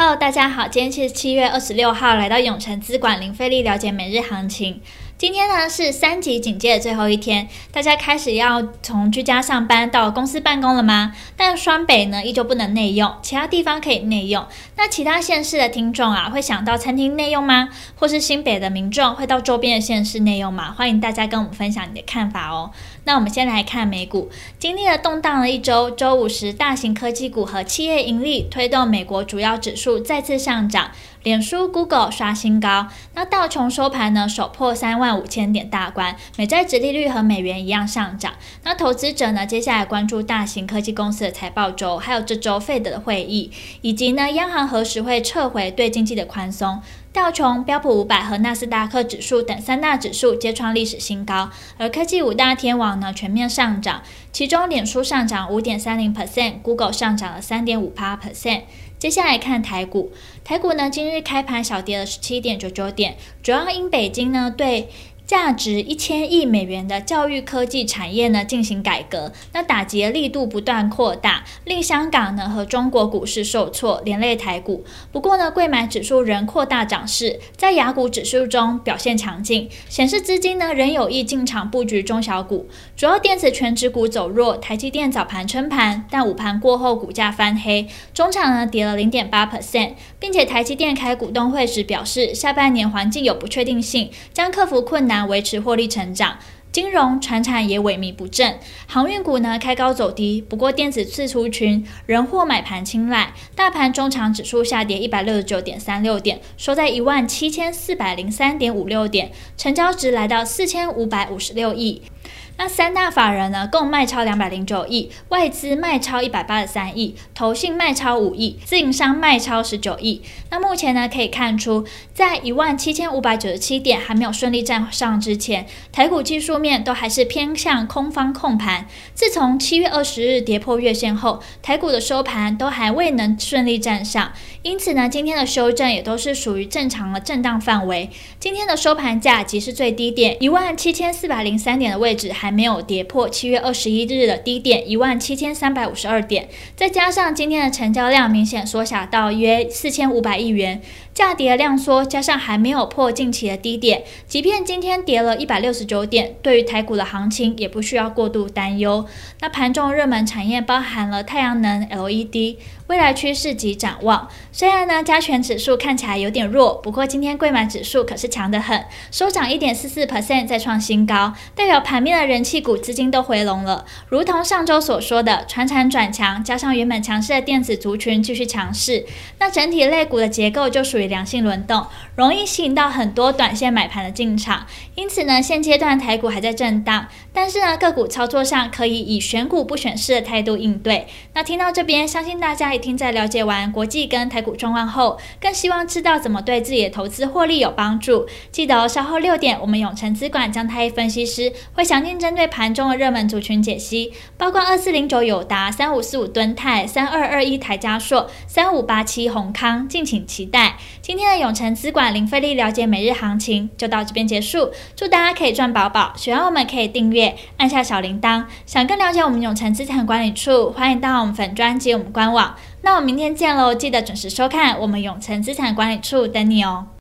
Hello，大家好，今天是七月二十六号，来到永诚资管零费力了解每日行情。今天呢是三级警戒的最后一天，大家开始要从居家上班到公司办公了吗？但双北呢依旧不能内用，其他地方可以内用。那其他县市的听众啊，会想到餐厅内用吗？或是新北的民众会到周边的县市内用吗？欢迎大家跟我们分享你的看法哦。那我们先来看美股，经历了动荡的一周，周五时大型科技股和企业盈利推动美国主要指数再次上涨。脸书、Google 刷新高，那道琼收盘呢，首破三万五千点大关，美债殖利率和美元一样上涨。那投资者呢，接下来关注大型科技公司的财报周，还有这周费德的会议，以及呢，央行何时会撤回对经济的宽松。道琼、标普五百和纳斯达克指数等三大指数皆创历史新高，而科技五大天王呢，全面上涨，其中脸书上涨五点三零 percent，Google 上涨了三点五八 percent。接下来看台股，台股呢今日开盘小跌了十七点九九点，主要因北京呢对。价值一千亿美元的教育科技产业呢进行改革，那打击力度不断扩大，令香港呢和中国股市受挫，连累台股。不过呢，贵买指数仍扩大涨势，在雅股指数中表现强劲，显示资金呢仍有意进场布局中小股。主要电子权值股走弱，台积电早盘撑盘，但午盘过后股价翻黑，中场呢跌了零点八 percent，并且台积电开股东会时表示，下半年环境有不确定性，将克服困难。维持获利成长，金融、船产也萎靡不振，航运股呢开高走低，不过电子次出群仍获买盘青睐，大盘中场指数下跌一百六十九点三六点，收在一万七千四百零三点五六点，成交值来到四千五百五十六亿。那三大法人呢，共卖超两百零九亿，外资卖超一百八十三亿，投信卖超五亿，自营商卖超十九亿。那目前呢，可以看出，在一万七千五百九十七点还没有顺利站上之前，台股技术面都还是偏向空方控盘。自从七月二十日跌破月线后，台股的收盘都还未能顺利站上，因此呢，今天的修正也都是属于正常的震荡范围。今天的收盘价即是最低点一万七千四百零三点的位置还。还没有跌破七月二十一日的低点一万七千三百五十二点，再加上今天的成交量明显缩小到约四千五百亿元，价跌量缩，加上还没有破近期的低点，即便今天跌了一百六十九点，对于台股的行情也不需要过度担忧。那盘中热门产业包含了太阳能、LED。未来趋势及展望，虽然呢加权指数看起来有点弱，不过今天柜买指数可是强得很，收涨一点四四 percent，再创新高，代表盘面的人人气股资金都回笼了。如同上周所说的，传产转强，加上原本强势的电子族群继续强势，那整体类股的结构就属于良性轮动，容易吸引到很多短线买盘的进场。因此呢，现阶段台股还在震荡，但是呢个股操作上可以以选股不选市的态度应对。那听到这边，相信大家。听在了解完国际跟台股状况后，更希望知道怎么对自己的投资获利有帮助。记得哦，稍后六点，我们永诚资管姜太一分析师会详尽针对盘中的热门族群解析，包括二四零九友达、三五四五敦泰、三二二一台加硕、三五八七宏康，敬请期待。今天的永诚资管零费力了解每日行情就到这边结束，祝大家可以赚饱饱。喜欢我们可以订阅，按下小铃铛。想更了解我们永诚资产管理处，欢迎到我们粉专及我们官网。那我们明天见喽！记得准时收看我们永诚资产管理处等你哦。